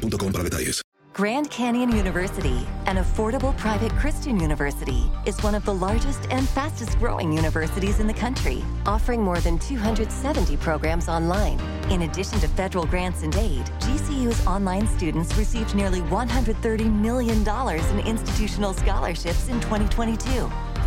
para detalles. Grand Canyon University, an affordable private Christian university, is one of the largest and fastest growing universities in the country, offering more than 270 programs online. In addition to federal grants and aid, GCU's online students received nearly $130 million in institutional scholarships in 2022.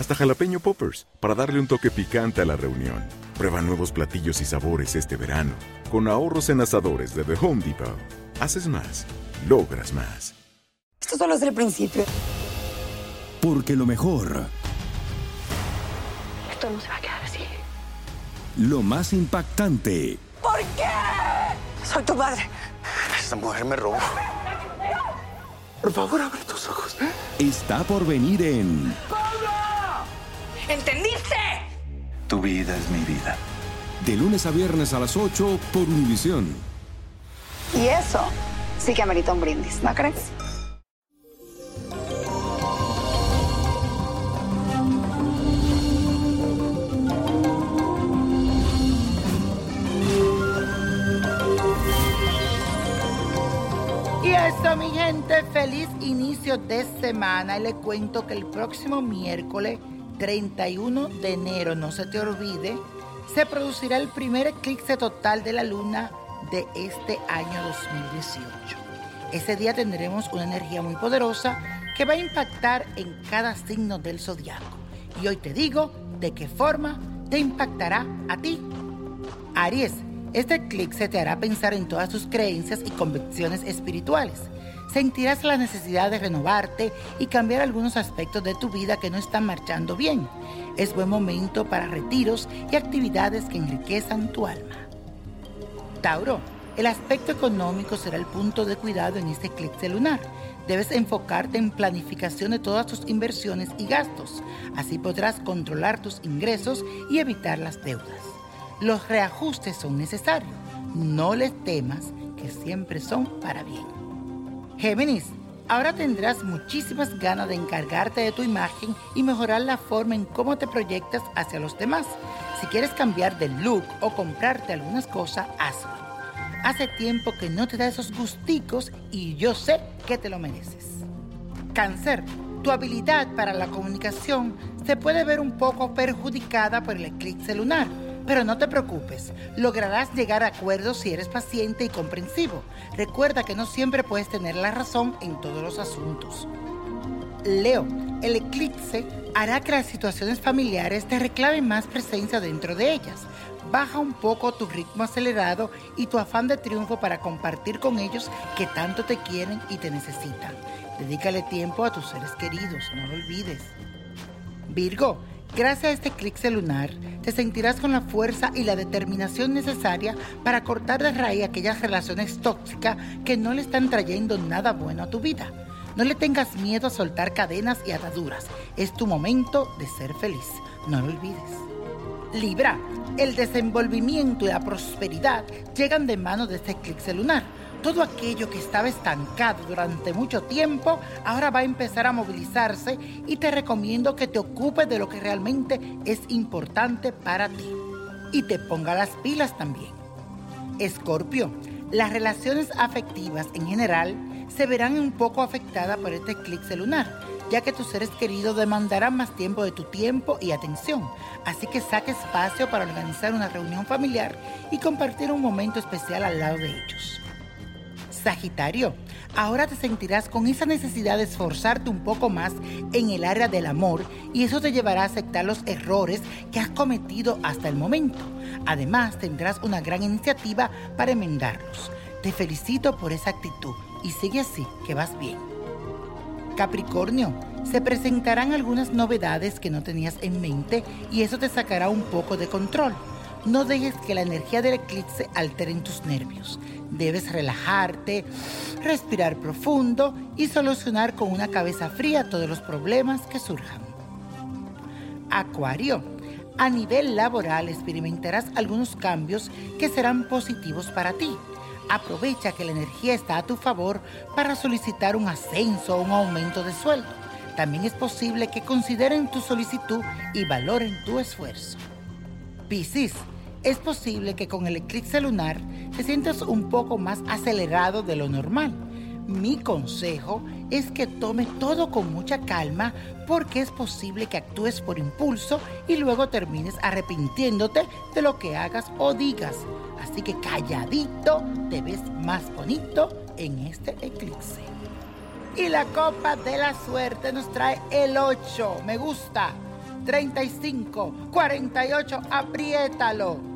hasta jalapeño poppers, para darle un toque picante a la reunión. Prueba nuevos platillos y sabores este verano, con ahorros en asadores de The Home Depot. Haces más, logras más. Esto solo es el principio. Porque lo mejor. Esto no se va a quedar así. Lo más impactante. ¿Por qué? Soy tu madre. Esta mujer me robó. Por favor, abre tus ojos. Está por venir en. ¿Entendiste? Tu vida es mi vida. De lunes a viernes a las 8 por Univisión. Y eso sí que amerita un brindis, ¿no crees? Y eso, mi gente, feliz inicio de semana. Y le cuento que el próximo miércoles 31 de enero, no se te olvide, se producirá el primer eclipse total de la luna de este año 2018. Ese día tendremos una energía muy poderosa que va a impactar en cada signo del zodiaco. Y hoy te digo de qué forma te impactará a ti. Aries, este eclipse te hará pensar en todas tus creencias y convicciones espirituales. Sentirás la necesidad de renovarte y cambiar algunos aspectos de tu vida que no están marchando bien. Es buen momento para retiros y actividades que enriquezan tu alma. Tauro, el aspecto económico será el punto de cuidado en este eclipse lunar. Debes enfocarte en planificación de todas tus inversiones y gastos. Así podrás controlar tus ingresos y evitar las deudas. Los reajustes son necesarios. No les temas que siempre son para bien. Géminis, ahora tendrás muchísimas ganas de encargarte de tu imagen y mejorar la forma en cómo te proyectas hacia los demás. Si quieres cambiar de look o comprarte algunas cosas, hazlo. Hace tiempo que no te da esos gusticos y yo sé que te lo mereces. Cáncer, tu habilidad para la comunicación se puede ver un poco perjudicada por el eclipse lunar, pero no te preocupes, lograrás llegar a acuerdos si eres paciente y comprensivo. Recuerda que no siempre puedes tener la razón en todos los asuntos. Leo, el eclipse hará que las situaciones familiares te reclamen más presencia dentro de ellas. Baja un poco tu ritmo acelerado y tu afán de triunfo para compartir con ellos que tanto te quieren y te necesitan. Dedícale tiempo a tus seres queridos, no lo olvides. Virgo, gracias a este eclipse lunar, te sentirás con la fuerza y la determinación necesaria para cortar de raíz aquellas relaciones tóxicas que no le están trayendo nada bueno a tu vida. No le tengas miedo a soltar cadenas y ataduras. Es tu momento de ser feliz. No lo olvides. Libra, el desenvolvimiento y la prosperidad llegan de mano de este eclipse lunar. Todo aquello que estaba estancado durante mucho tiempo ahora va a empezar a movilizarse y te recomiendo que te ocupes de lo que realmente es importante para ti. Y te ponga las pilas también. Escorpio, las relaciones afectivas en general se verán un poco afectadas por este eclipse lunar, ya que tus seres queridos demandarán más tiempo de tu tiempo y atención. Así que saque espacio para organizar una reunión familiar y compartir un momento especial al lado de ellos. Sagitario, ahora te sentirás con esa necesidad de esforzarte un poco más en el área del amor y eso te llevará a aceptar los errores que has cometido hasta el momento. Además, tendrás una gran iniciativa para enmendarlos. Te felicito por esa actitud y sigue así, que vas bien. Capricornio, se presentarán algunas novedades que no tenías en mente y eso te sacará un poco de control. No dejes que la energía del eclipse altere tus nervios. Debes relajarte, respirar profundo y solucionar con una cabeza fría todos los problemas que surjan. Acuario, a nivel laboral experimentarás algunos cambios que serán positivos para ti. Aprovecha que la energía está a tu favor para solicitar un ascenso o un aumento de sueldo. También es posible que consideren tu solicitud y valoren tu esfuerzo. Piscis, es posible que con el eclipse lunar te sientas un poco más acelerado de lo normal. Mi consejo es que tome todo con mucha calma porque es posible que actúes por impulso y luego termines arrepintiéndote de lo que hagas o digas. Así que calladito te ves más bonito en este eclipse. Y la copa de la suerte nos trae el 8. Me gusta. 35, 48, apriétalo.